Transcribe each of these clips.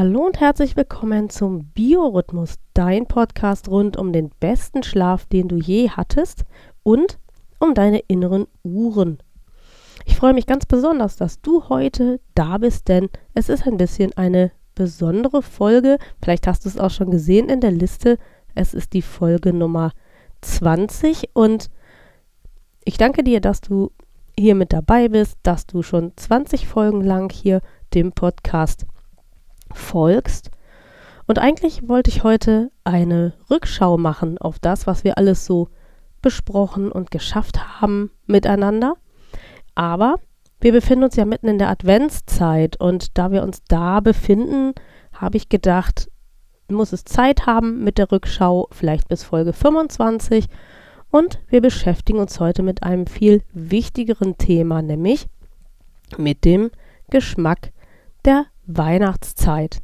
Hallo und herzlich willkommen zum Biorhythmus, dein Podcast rund um den besten Schlaf, den du je hattest und um deine inneren Uhren. Ich freue mich ganz besonders, dass du heute da bist, denn es ist ein bisschen eine besondere Folge. Vielleicht hast du es auch schon gesehen in der Liste. Es ist die Folge Nummer 20 und ich danke dir, dass du hier mit dabei bist, dass du schon 20 Folgen lang hier dem Podcast folgst. Und eigentlich wollte ich heute eine Rückschau machen auf das, was wir alles so besprochen und geschafft haben miteinander. Aber wir befinden uns ja mitten in der Adventszeit und da wir uns da befinden, habe ich gedacht, muss es Zeit haben mit der Rückschau, vielleicht bis Folge 25. Und wir beschäftigen uns heute mit einem viel wichtigeren Thema, nämlich mit dem Geschmack der Weihnachtszeit.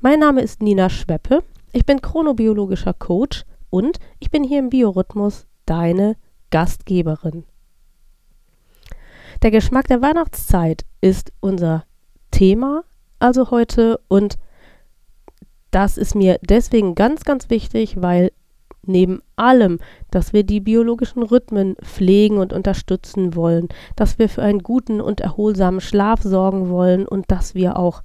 Mein Name ist Nina Schweppe, ich bin chronobiologischer Coach und ich bin hier im Biorhythmus deine Gastgeberin. Der Geschmack der Weihnachtszeit ist unser Thema also heute und das ist mir deswegen ganz, ganz wichtig, weil neben allem, dass wir die biologischen Rhythmen pflegen und unterstützen wollen, dass wir für einen guten und erholsamen Schlaf sorgen wollen und dass wir auch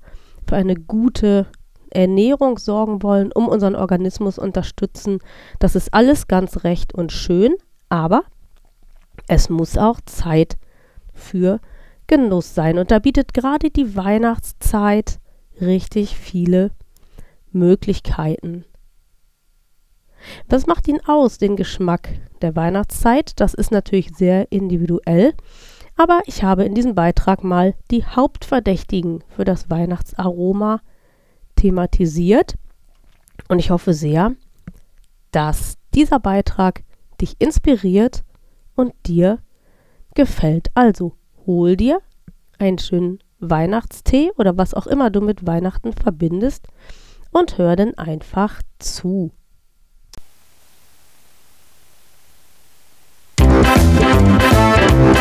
für eine gute Ernährung sorgen wollen, um unseren Organismus unterstützen. Das ist alles ganz recht und schön, aber es muss auch Zeit für Genuss sein. Und da bietet gerade die Weihnachtszeit richtig viele Möglichkeiten. Was macht ihn aus, den Geschmack der Weihnachtszeit? Das ist natürlich sehr individuell. Aber ich habe in diesem Beitrag mal die Hauptverdächtigen für das Weihnachtsaroma thematisiert. Und ich hoffe sehr, dass dieser Beitrag dich inspiriert und dir gefällt. Also hol dir einen schönen Weihnachtstee oder was auch immer du mit Weihnachten verbindest und hör dann einfach zu.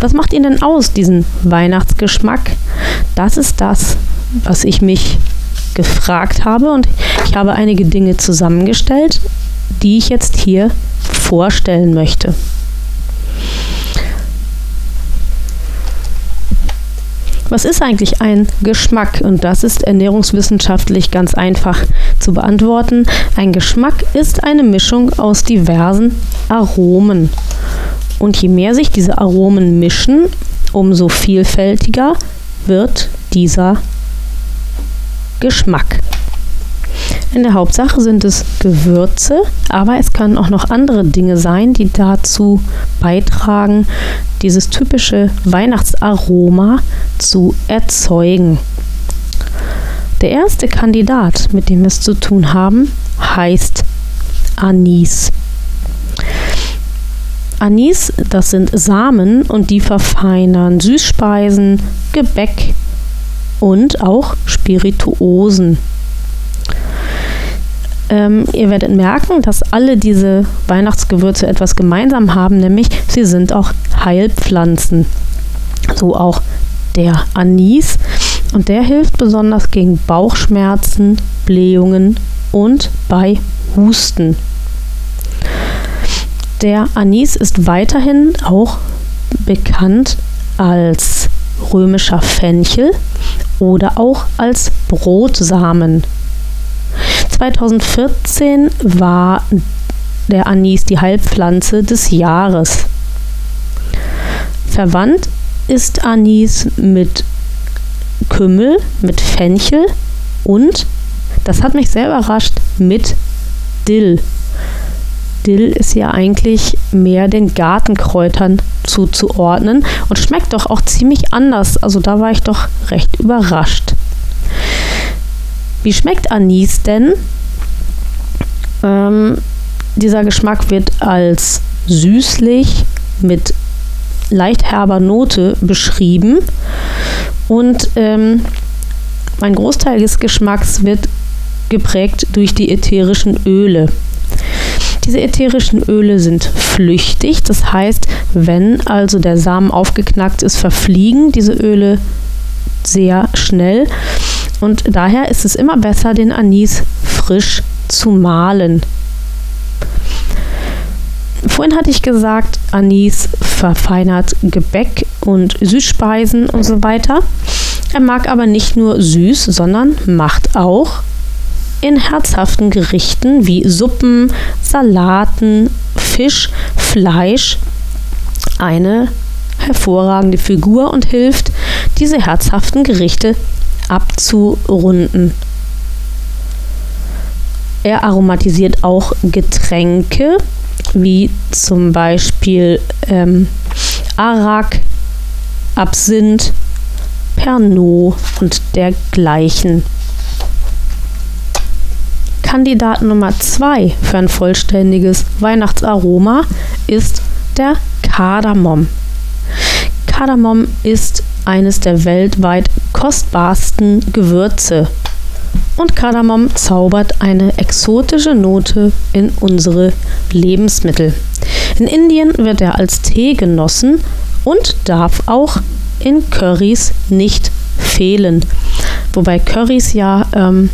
Was macht ihn denn aus, diesen Weihnachtsgeschmack? Das ist das, was ich mich gefragt habe und ich habe einige Dinge zusammengestellt, die ich jetzt hier vorstellen möchte. Was ist eigentlich ein Geschmack? Und das ist ernährungswissenschaftlich ganz einfach zu beantworten. Ein Geschmack ist eine Mischung aus diversen Aromen. Und je mehr sich diese Aromen mischen, umso vielfältiger wird dieser Geschmack. In der Hauptsache sind es Gewürze, aber es können auch noch andere Dinge sein, die dazu beitragen, dieses typische Weihnachtsaroma zu erzeugen. Der erste Kandidat, mit dem wir es zu tun haben, heißt Anis. Anis, das sind Samen und die verfeinern Süßspeisen, Gebäck und auch Spirituosen. Ähm, ihr werdet merken, dass alle diese Weihnachtsgewürze etwas gemeinsam haben, nämlich sie sind auch Heilpflanzen. So auch der Anis. Und der hilft besonders gegen Bauchschmerzen, Blähungen und bei Husten. Der Anis ist weiterhin auch bekannt als römischer Fenchel oder auch als Brotsamen. 2014 war der Anis die Heilpflanze des Jahres. Verwandt ist Anis mit Kümmel, mit Fenchel und, das hat mich sehr überrascht, mit Dill. Dill ist ja eigentlich mehr den Gartenkräutern zuzuordnen und schmeckt doch auch ziemlich anders. Also da war ich doch recht überrascht. Wie schmeckt Anis denn? Ähm, dieser Geschmack wird als süßlich mit leicht herber Note beschrieben und ähm, ein Großteil des Geschmacks wird geprägt durch die ätherischen Öle. Diese ätherischen Öle sind flüchtig, das heißt, wenn also der Samen aufgeknackt ist, verfliegen diese Öle sehr schnell und daher ist es immer besser, den Anis frisch zu mahlen. Vorhin hatte ich gesagt, Anis verfeinert Gebäck und Süßspeisen und so weiter. Er mag aber nicht nur süß, sondern macht auch in herzhaften Gerichten wie Suppen, Salaten, Fisch, Fleisch eine hervorragende Figur und hilft, diese herzhaften Gerichte abzurunden. Er aromatisiert auch Getränke, wie zum Beispiel ähm, Arak, Absinth, Pernod und dergleichen. Kandidat Nummer 2 für ein vollständiges Weihnachtsaroma ist der Kardamom. Kardamom ist eines der weltweit kostbarsten Gewürze. Und Kardamom zaubert eine exotische Note in unsere Lebensmittel. In Indien wird er als Tee genossen und darf auch in Currys nicht fehlen. Wobei Currys ja ähm,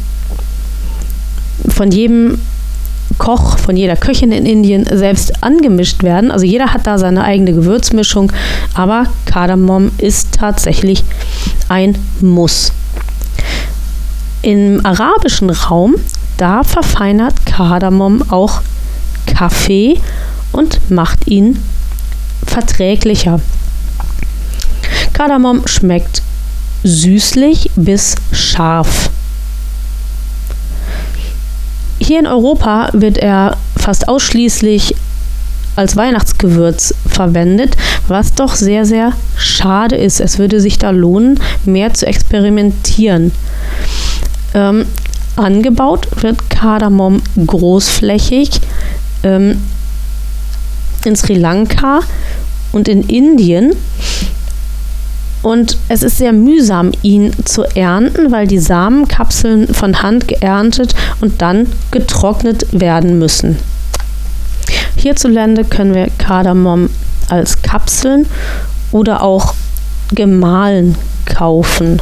von jedem Koch, von jeder Köchin in Indien selbst angemischt werden. Also jeder hat da seine eigene Gewürzmischung, aber Kardamom ist tatsächlich ein Muss. Im arabischen Raum, da verfeinert Kardamom auch Kaffee und macht ihn verträglicher. Kardamom schmeckt süßlich bis scharf. Hier in Europa wird er fast ausschließlich als Weihnachtsgewürz verwendet, was doch sehr, sehr schade ist. Es würde sich da lohnen, mehr zu experimentieren. Ähm, angebaut wird Kardamom großflächig ähm, in Sri Lanka und in Indien und es ist sehr mühsam, ihn zu ernten, weil die Samenkapseln von Hand geerntet und dann getrocknet werden müssen. Hierzulande können wir Kardamom als Kapseln oder auch gemahlen kaufen.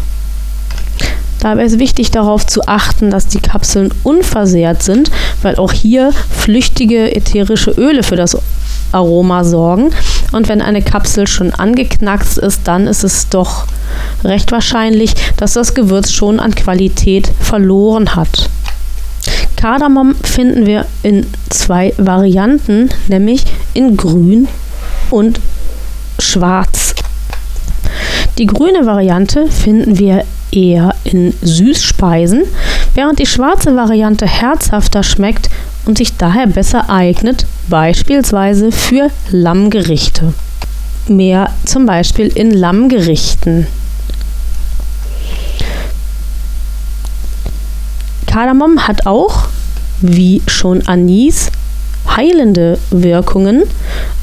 Dabei ist wichtig darauf zu achten, dass die Kapseln unversehrt sind, weil auch hier flüchtige ätherische Öle für das Aroma sorgen. Und wenn eine Kapsel schon angeknackst ist, dann ist es doch recht wahrscheinlich, dass das Gewürz schon an Qualität verloren hat. Kardamom finden wir in zwei Varianten, nämlich in grün und schwarz. Die grüne Variante finden wir eher in Süßspeisen, während die schwarze Variante herzhafter schmeckt und sich daher besser eignet, beispielsweise für Lammgerichte. Mehr zum Beispiel in Lammgerichten. Kardamom hat auch, wie schon Anis, heilende Wirkungen.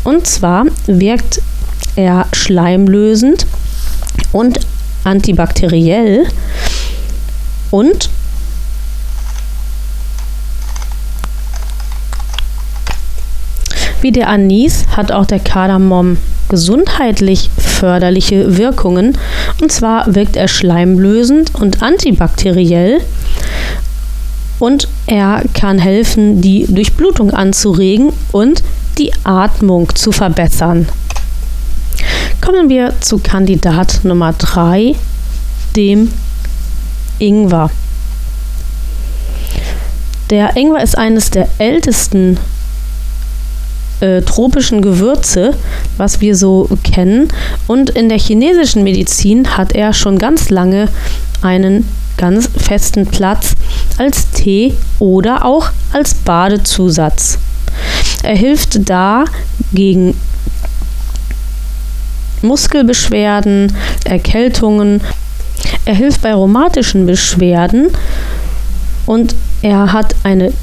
Und zwar wirkt er schleimlösend und antibakteriell und Wie der Anis hat auch der Kardamom gesundheitlich förderliche Wirkungen. Und zwar wirkt er schleimlösend und antibakteriell. Und er kann helfen, die Durchblutung anzuregen und die Atmung zu verbessern. Kommen wir zu Kandidat Nummer 3, dem Ingwer. Der Ingwer ist eines der ältesten äh, tropischen Gewürze, was wir so kennen. Und in der chinesischen Medizin hat er schon ganz lange einen ganz festen Platz als Tee oder auch als Badezusatz. Er hilft da gegen Muskelbeschwerden, Erkältungen. Er hilft bei rheumatischen Beschwerden und er hat eine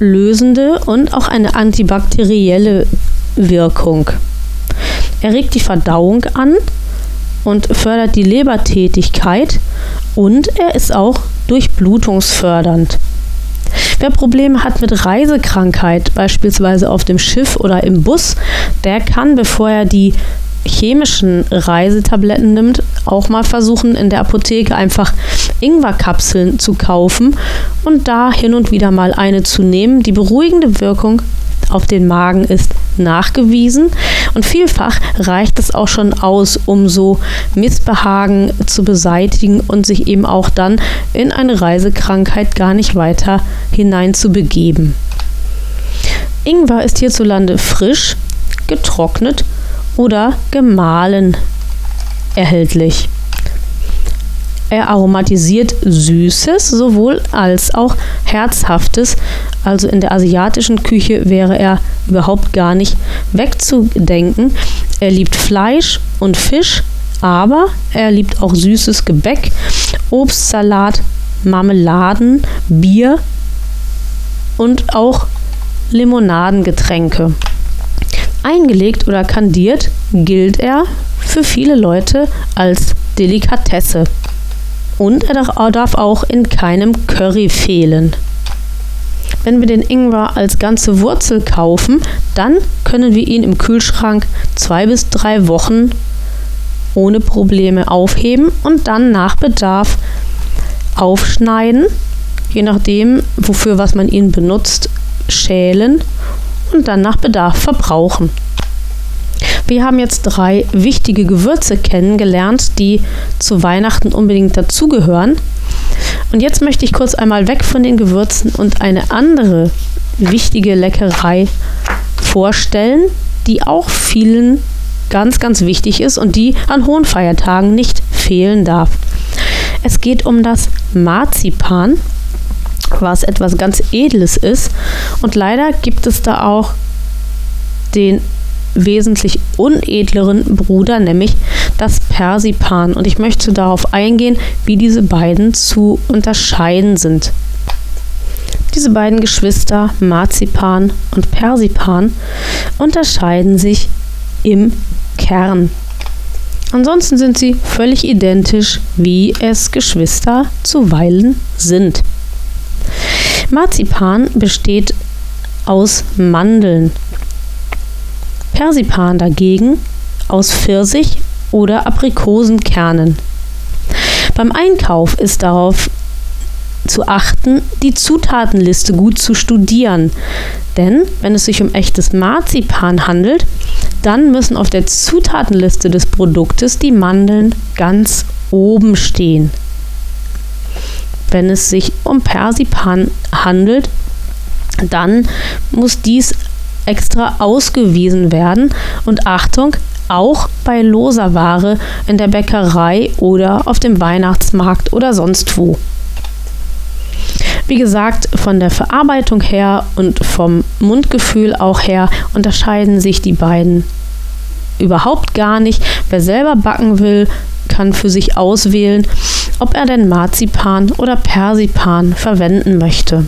krampflösende und auch eine antibakterielle Wirkung. Er regt die Verdauung an und fördert die Lebertätigkeit und er ist auch durchblutungsfördernd. Wer Probleme hat mit Reisekrankheit, beispielsweise auf dem Schiff oder im Bus, der kann, bevor er die chemischen Reisetabletten nimmt, auch mal versuchen, in der Apotheke einfach Ingwerkapseln zu kaufen und da hin und wieder mal eine zu nehmen. Die beruhigende Wirkung auf den Magen ist nachgewiesen und vielfach reicht es auch schon aus, um so Missbehagen zu beseitigen und sich eben auch dann in eine Reisekrankheit gar nicht weiter hineinzubegeben. Ingwer ist hierzulande frisch, getrocknet oder gemahlen erhältlich. Er aromatisiert Süßes sowohl als auch Herzhaftes. Also in der asiatischen Küche wäre er überhaupt gar nicht wegzudenken. Er liebt Fleisch und Fisch, aber er liebt auch süßes Gebäck, Obstsalat, Marmeladen, Bier und auch Limonadengetränke. Eingelegt oder kandiert gilt er für viele Leute als Delikatesse. Und er darf auch in keinem Curry fehlen. Wenn wir den Ingwer als ganze Wurzel kaufen, dann können wir ihn im Kühlschrank zwei bis drei Wochen ohne Probleme aufheben und dann nach Bedarf aufschneiden, je nachdem, wofür was man ihn benutzt, schälen und dann nach Bedarf verbrauchen. Wir haben jetzt drei wichtige Gewürze kennengelernt, die zu Weihnachten unbedingt dazugehören. Und jetzt möchte ich kurz einmal weg von den Gewürzen und eine andere wichtige Leckerei vorstellen, die auch vielen ganz, ganz wichtig ist und die an hohen Feiertagen nicht fehlen darf. Es geht um das Marzipan, was etwas ganz Edles ist. Und leider gibt es da auch den wesentlich unedleren Bruder, nämlich das Persipan. Und ich möchte darauf eingehen, wie diese beiden zu unterscheiden sind. Diese beiden Geschwister, Marzipan und Persipan, unterscheiden sich im Kern. Ansonsten sind sie völlig identisch, wie es Geschwister zuweilen sind. Marzipan besteht aus Mandeln. Persipan dagegen aus Pfirsich oder Aprikosenkernen. Beim Einkauf ist darauf zu achten, die Zutatenliste gut zu studieren. Denn wenn es sich um echtes Marzipan handelt, dann müssen auf der Zutatenliste des Produktes die Mandeln ganz oben stehen. Wenn es sich um Persipan handelt, dann muss dies extra ausgewiesen werden. Und Achtung, auch bei loser Ware in der Bäckerei oder auf dem Weihnachtsmarkt oder sonst wo. Wie gesagt, von der Verarbeitung her und vom Mundgefühl auch her unterscheiden sich die beiden überhaupt gar nicht. Wer selber backen will, kann für sich auswählen, ob er denn Marzipan oder Persipan verwenden möchte.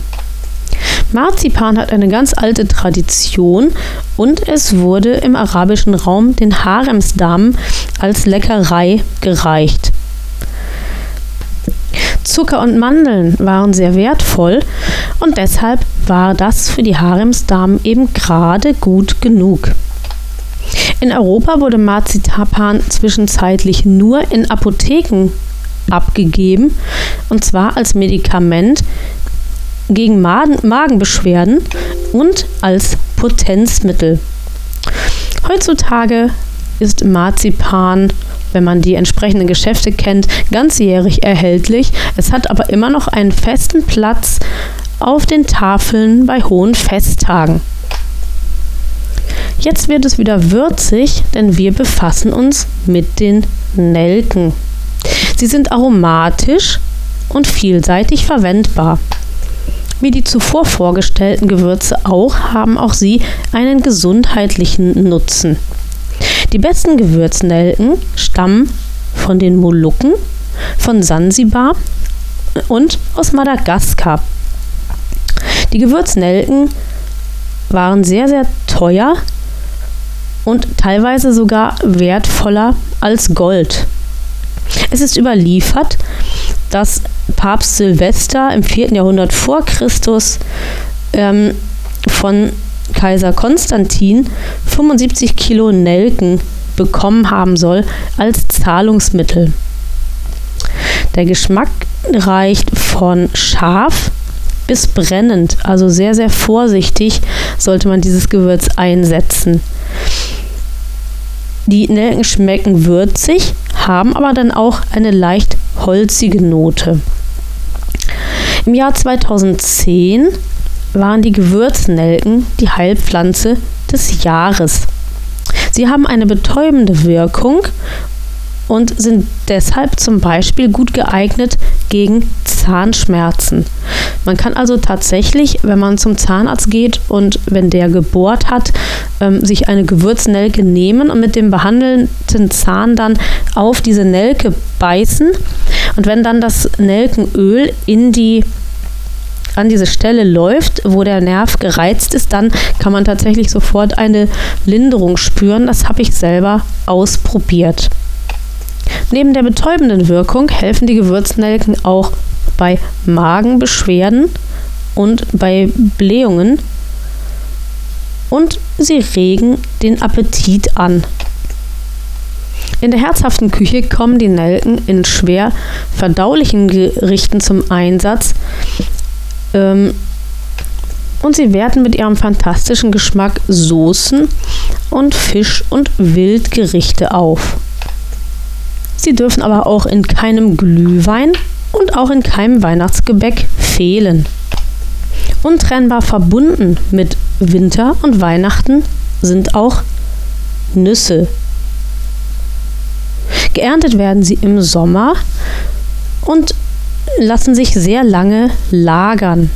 Marzipan hat eine ganz alte Tradition und es wurde im arabischen Raum den Haremsdamen als Leckerei gereicht. Zucker und Mandeln waren sehr wertvoll und deshalb war das für die Haremsdamen eben gerade gut genug. In Europa wurde Marzipan zwischenzeitlich nur in Apotheken abgegeben und zwar als Medikament gegen Magen Magenbeschwerden und als Potenzmittel. Heutzutage ist Marzipan, wenn man die entsprechenden Geschäfte kennt, ganzjährig erhältlich. Es hat aber immer noch einen festen Platz auf den Tafeln bei hohen Festtagen. Jetzt wird es wieder würzig, denn wir befassen uns mit den Nelken. Sie sind aromatisch und vielseitig verwendbar. Wie die zuvor vorgestellten Gewürze auch, haben auch sie einen gesundheitlichen Nutzen. Die besten Gewürznelken stammen von den Molukken, von Sansibar und aus Madagaskar. Die Gewürznelken waren sehr, sehr teuer und teilweise sogar wertvoller als Gold. Es ist überliefert, dass Papst Silvester im 4. Jahrhundert vor Christus ähm, von Kaiser Konstantin 75 Kilo Nelken bekommen haben soll als Zahlungsmittel. Der Geschmack reicht von scharf bis brennend, also sehr, sehr vorsichtig sollte man dieses Gewürz einsetzen. Die Nelken schmecken würzig, haben aber dann auch eine leicht holzige Note. Im Jahr 2010 waren die Gewürznelken die Heilpflanze des Jahres. Sie haben eine betäubende Wirkung und sind deshalb zum Beispiel gut geeignet gegen Zahnschmerzen. Man kann also tatsächlich, wenn man zum Zahnarzt geht und wenn der gebohrt hat, ähm, sich eine Gewürznelke nehmen und mit dem behandelten Zahn dann auf diese Nelke beißen. Und wenn dann das Nelkenöl in die an diese Stelle läuft, wo der Nerv gereizt ist, dann kann man tatsächlich sofort eine Linderung spüren. Das habe ich selber ausprobiert. Neben der betäubenden Wirkung helfen die Gewürznelken auch bei Magenbeschwerden und bei Blähungen und sie regen den Appetit an. In der herzhaften Küche kommen die Nelken in schwer verdaulichen Gerichten zum Einsatz ähm, und sie werten mit ihrem fantastischen Geschmack Soßen und Fisch- und Wildgerichte auf. Sie dürfen aber auch in keinem Glühwein und auch in keinem Weihnachtsgebäck fehlen. Untrennbar verbunden mit Winter und Weihnachten sind auch Nüsse. Geerntet werden sie im Sommer und lassen sich sehr lange lagern.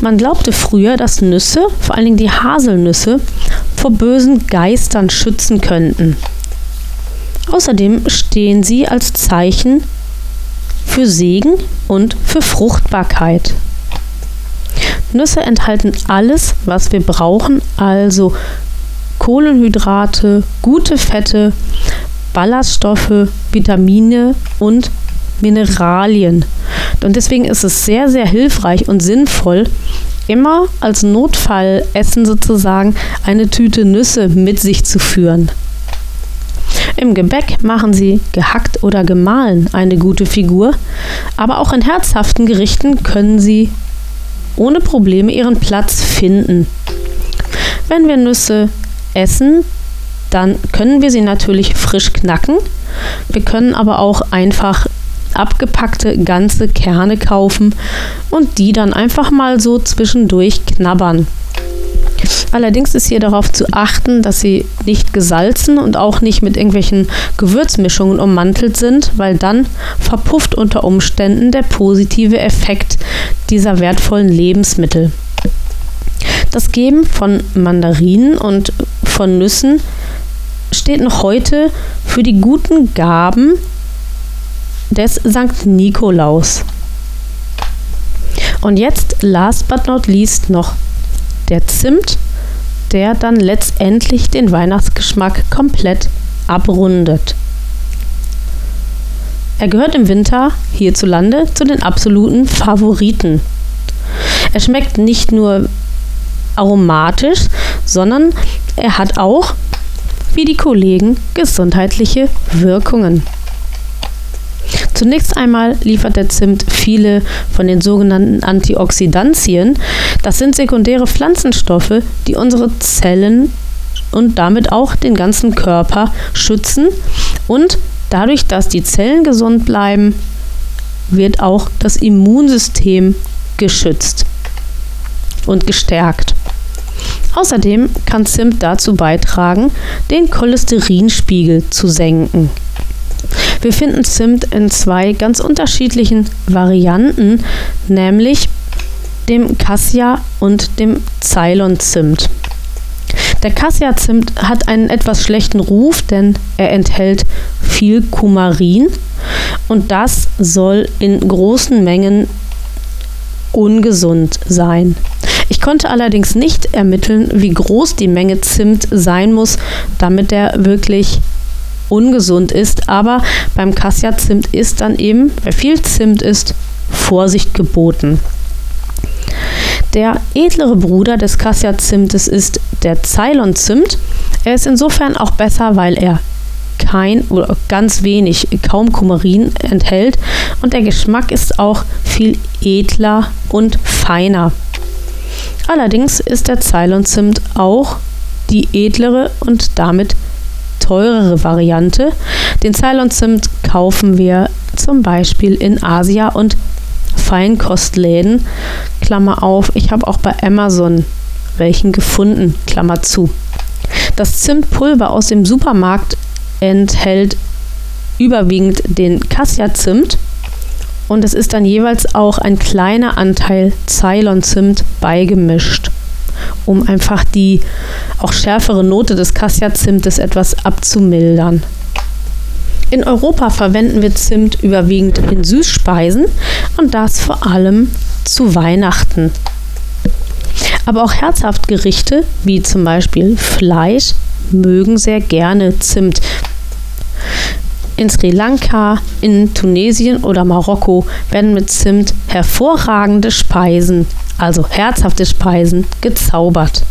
Man glaubte früher, dass Nüsse, vor allen Dingen die Haselnüsse, vor bösen Geistern schützen könnten. Außerdem stehen sie als Zeichen für Segen und für Fruchtbarkeit. Nüsse enthalten alles, was wir brauchen, also Kohlenhydrate, gute Fette, Ballaststoffe, Vitamine und Mineralien. Und deswegen ist es sehr, sehr hilfreich und sinnvoll, immer als Notfallessen sozusagen eine Tüte Nüsse mit sich zu führen. Im Gebäck machen sie gehackt oder gemahlen eine gute Figur, aber auch in herzhaften Gerichten können sie ohne Probleme ihren Platz finden. Wenn wir Nüsse essen, dann können wir sie natürlich frisch knacken. Wir können aber auch einfach abgepackte ganze Kerne kaufen und die dann einfach mal so zwischendurch knabbern. Allerdings ist hier darauf zu achten, dass sie nicht gesalzen und auch nicht mit irgendwelchen Gewürzmischungen ummantelt sind, weil dann verpufft unter Umständen der positive Effekt dieser wertvollen Lebensmittel. Das Geben von Mandarinen und von Nüssen steht noch heute für die guten Gaben des St. Nikolaus. Und jetzt, last but not least, noch der Zimt, der dann letztendlich den Weihnachtsgeschmack komplett abrundet. Er gehört im Winter hierzulande zu den absoluten Favoriten. Er schmeckt nicht nur aromatisch, sondern er hat auch, wie die Kollegen, gesundheitliche Wirkungen. Zunächst einmal liefert der Zimt viele von den sogenannten Antioxidantien. Das sind sekundäre Pflanzenstoffe, die unsere Zellen und damit auch den ganzen Körper schützen. Und dadurch, dass die Zellen gesund bleiben, wird auch das Immunsystem geschützt und gestärkt. Außerdem kann Zimt dazu beitragen, den Cholesterinspiegel zu senken. Wir finden Zimt in zwei ganz unterschiedlichen Varianten, nämlich dem Cassia und dem Ceylon-Zimt. Der Cassia-Zimt hat einen etwas schlechten Ruf, denn er enthält viel Kumarin und das soll in großen Mengen ungesund sein. Ich konnte allerdings nicht ermitteln, wie groß die Menge Zimt sein muss, damit er wirklich ungesund ist. Aber beim Cassia-Zimt ist dann eben, wer viel Zimt ist, Vorsicht geboten. Der edlere Bruder des Cassia-Zimtes ist der Ceylon-Zimt. Er ist insofern auch besser, weil er kein oder ganz wenig, kaum Kumarin enthält und der Geschmack ist auch viel edler und feiner. Allerdings ist der Ceylon-Zimt auch die edlere und damit teurere Variante. Den Ceylon-Zimt kaufen wir zum Beispiel in Asia und Feinkostläden. Klammer auf, ich habe auch bei Amazon welchen gefunden, Klammer zu. Das Zimtpulver aus dem Supermarkt enthält überwiegend den Cassia-Zimt und es ist dann jeweils auch ein kleiner Anteil Ceylon-Zimt beigemischt, um einfach die auch schärfere Note des Cassia-Zimtes etwas abzumildern. In Europa verwenden wir Zimt überwiegend in Süßspeisen und das vor allem zu Weihnachten. Aber auch Herzhaftgerichte wie zum Beispiel Fleisch mögen sehr gerne Zimt. In Sri Lanka, in Tunesien oder Marokko werden mit Zimt hervorragende Speisen, also herzhafte Speisen, gezaubert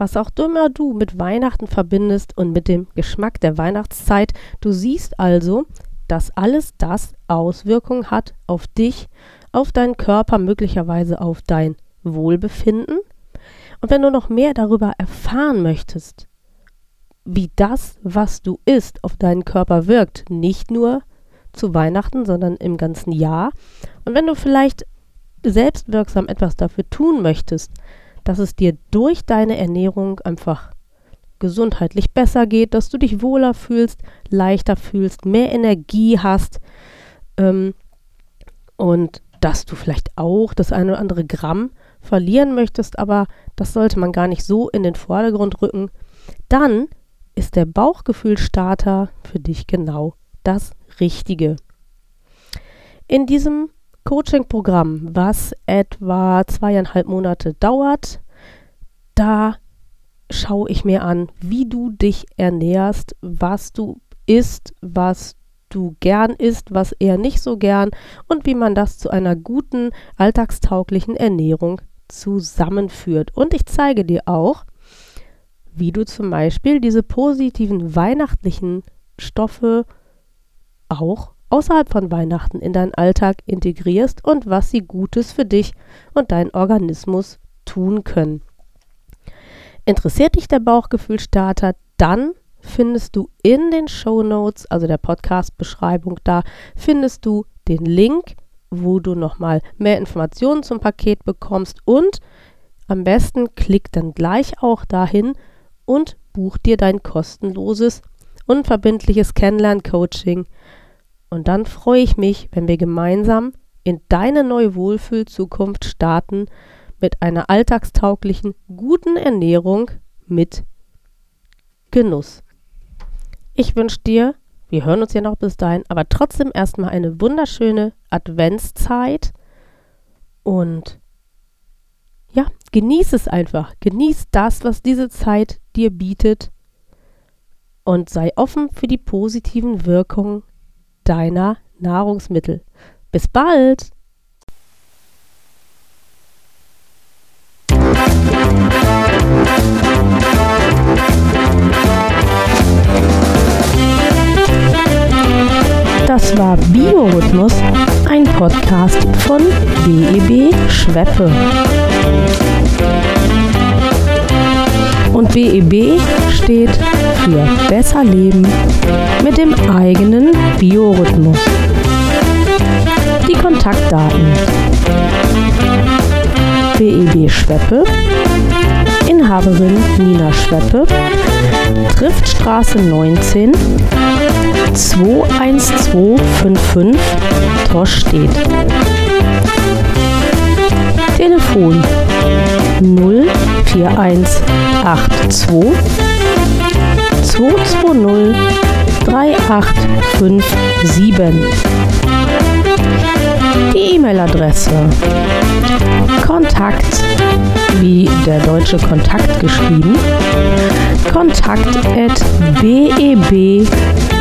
was auch immer du mit Weihnachten verbindest und mit dem Geschmack der Weihnachtszeit. Du siehst also, dass alles das Auswirkungen hat auf dich, auf deinen Körper, möglicherweise auf dein Wohlbefinden. Und wenn du noch mehr darüber erfahren möchtest, wie das, was du isst, auf deinen Körper wirkt, nicht nur zu Weihnachten, sondern im ganzen Jahr. Und wenn du vielleicht selbstwirksam etwas dafür tun möchtest, dass es dir durch deine Ernährung einfach gesundheitlich besser geht, dass du dich wohler fühlst, leichter fühlst, mehr Energie hast ähm, und dass du vielleicht auch das eine oder andere Gramm verlieren möchtest, aber das sollte man gar nicht so in den Vordergrund rücken, dann ist der Bauchgefühlstarter für dich genau das Richtige. In diesem Coaching-Programm, was etwa zweieinhalb Monate dauert. Da schaue ich mir an, wie du dich ernährst, was du isst, was du gern isst, was eher nicht so gern und wie man das zu einer guten, alltagstauglichen Ernährung zusammenführt. Und ich zeige dir auch, wie du zum Beispiel diese positiven weihnachtlichen Stoffe auch außerhalb von Weihnachten in deinen Alltag integrierst und was sie Gutes für dich und deinen Organismus tun können. Interessiert dich der Bauchgefühlstarter, dann findest du in den Show Notes, also der Podcast-Beschreibung da, findest du den Link, wo du nochmal mehr Informationen zum Paket bekommst und am besten klick dann gleich auch dahin und buch dir dein kostenloses, unverbindliches Kennenlern-Coaching und dann freue ich mich, wenn wir gemeinsam in deine neue Wohlfühlzukunft starten mit einer alltagstauglichen, guten Ernährung mit Genuss. Ich wünsche dir, wir hören uns ja noch bis dahin, aber trotzdem erstmal eine wunderschöne Adventszeit und ja, genieß es einfach. Genieß das, was diese Zeit dir bietet und sei offen für die positiven Wirkungen deiner Nahrungsmittel. Bis bald! Das war Biorhythmus, ein Podcast von BEB Schweppe. Und BEB steht für besser leben mit dem eigenen Biorhythmus. Die Kontaktdaten. BEB Schweppe, Inhaberin Nina Schweppe, Triftstraße 19 21255 Torstedt. Telefon 04182 220 3857. Die E-Mail-Adresse Kontakt wie der deutsche Kontakt geschrieben kontakt at